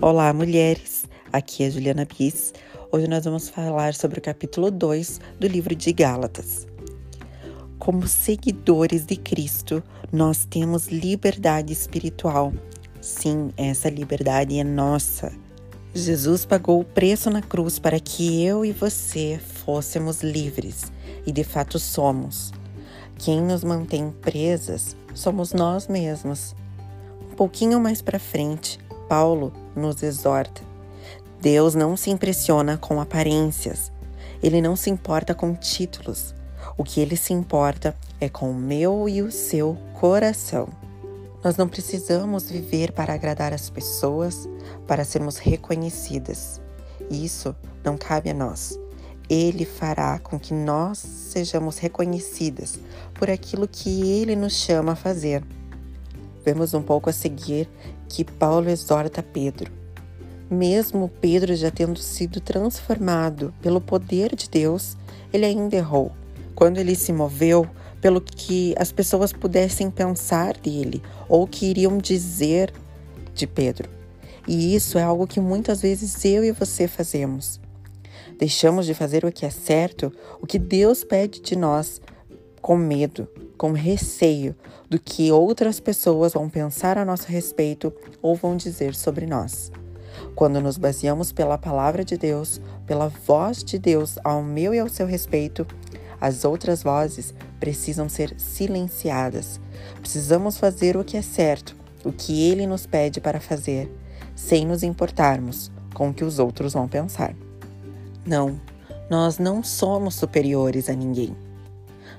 Olá, mulheres! Aqui é Juliana Bis. Hoje nós vamos falar sobre o capítulo 2 do livro de Gálatas. Como seguidores de Cristo, nós temos liberdade espiritual. Sim, essa liberdade é nossa. Jesus pagou o preço na cruz para que eu e você fôssemos livres, e de fato somos. Quem nos mantém presas somos nós mesmos. Um pouquinho mais para frente, Paulo nos exorta. Deus não se impressiona com aparências. Ele não se importa com títulos. O que ele se importa é com o meu e o seu coração. Nós não precisamos viver para agradar as pessoas, para sermos reconhecidas. Isso não cabe a nós. Ele fará com que nós sejamos reconhecidas por aquilo que ele nos chama a fazer. Vemos um pouco a seguir que Paulo exorta Pedro. Mesmo Pedro já tendo sido transformado pelo poder de Deus, ele ainda errou. Quando ele se moveu pelo que as pessoas pudessem pensar dele ou que iriam dizer de Pedro. E isso é algo que muitas vezes eu e você fazemos. Deixamos de fazer o que é certo, o que Deus pede de nós, com medo, com receio do que outras pessoas vão pensar a nosso respeito ou vão dizer sobre nós. Quando nos baseamos pela palavra de Deus, pela voz de Deus ao meu e ao seu respeito, as outras vozes precisam ser silenciadas. Precisamos fazer o que é certo, o que Ele nos pede para fazer, sem nos importarmos com o que os outros vão pensar. Não, nós não somos superiores a ninguém.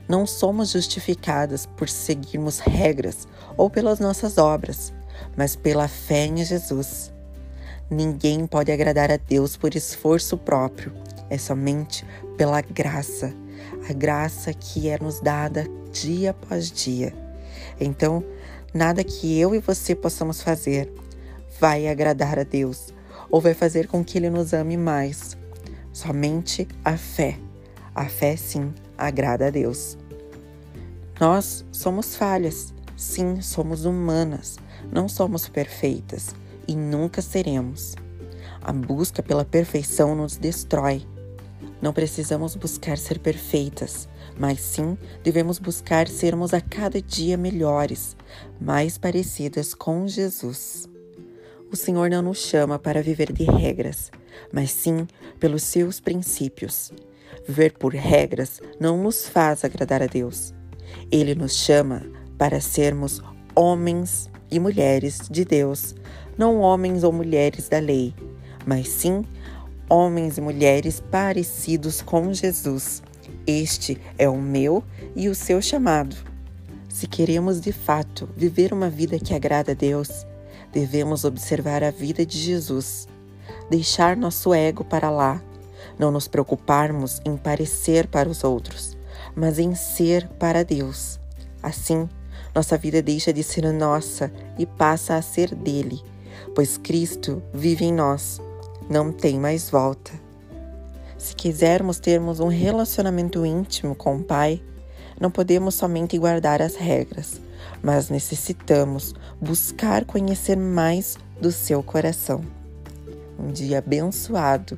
Não somos justificadas por seguirmos regras ou pelas nossas obras, mas pela fé em Jesus. Ninguém pode agradar a Deus por esforço próprio, é somente pela graça, a graça que é nos dada dia após dia. Então, nada que eu e você possamos fazer vai agradar a Deus ou vai fazer com que Ele nos ame mais. Somente a fé. A fé, sim, agrada a Deus. Nós somos falhas, sim, somos humanas, não somos perfeitas e nunca seremos. A busca pela perfeição nos destrói. Não precisamos buscar ser perfeitas, mas sim devemos buscar sermos a cada dia melhores, mais parecidas com Jesus. O Senhor não nos chama para viver de regras, mas sim pelos seus princípios. Viver por regras não nos faz agradar a Deus. Ele nos chama para sermos homens e mulheres de Deus, não homens ou mulheres da lei, mas sim homens e mulheres parecidos com Jesus. Este é o meu e o seu chamado. Se queremos de fato viver uma vida que agrada a Deus, devemos observar a vida de Jesus, deixar nosso ego para lá, não nos preocuparmos em parecer para os outros, mas em ser para Deus. Assim, nossa vida deixa de ser nossa e passa a ser dele, pois Cristo vive em nós, não tem mais volta. Se quisermos termos um relacionamento íntimo com o Pai, não podemos somente guardar as regras, mas necessitamos buscar conhecer mais do seu coração. Um dia abençoado,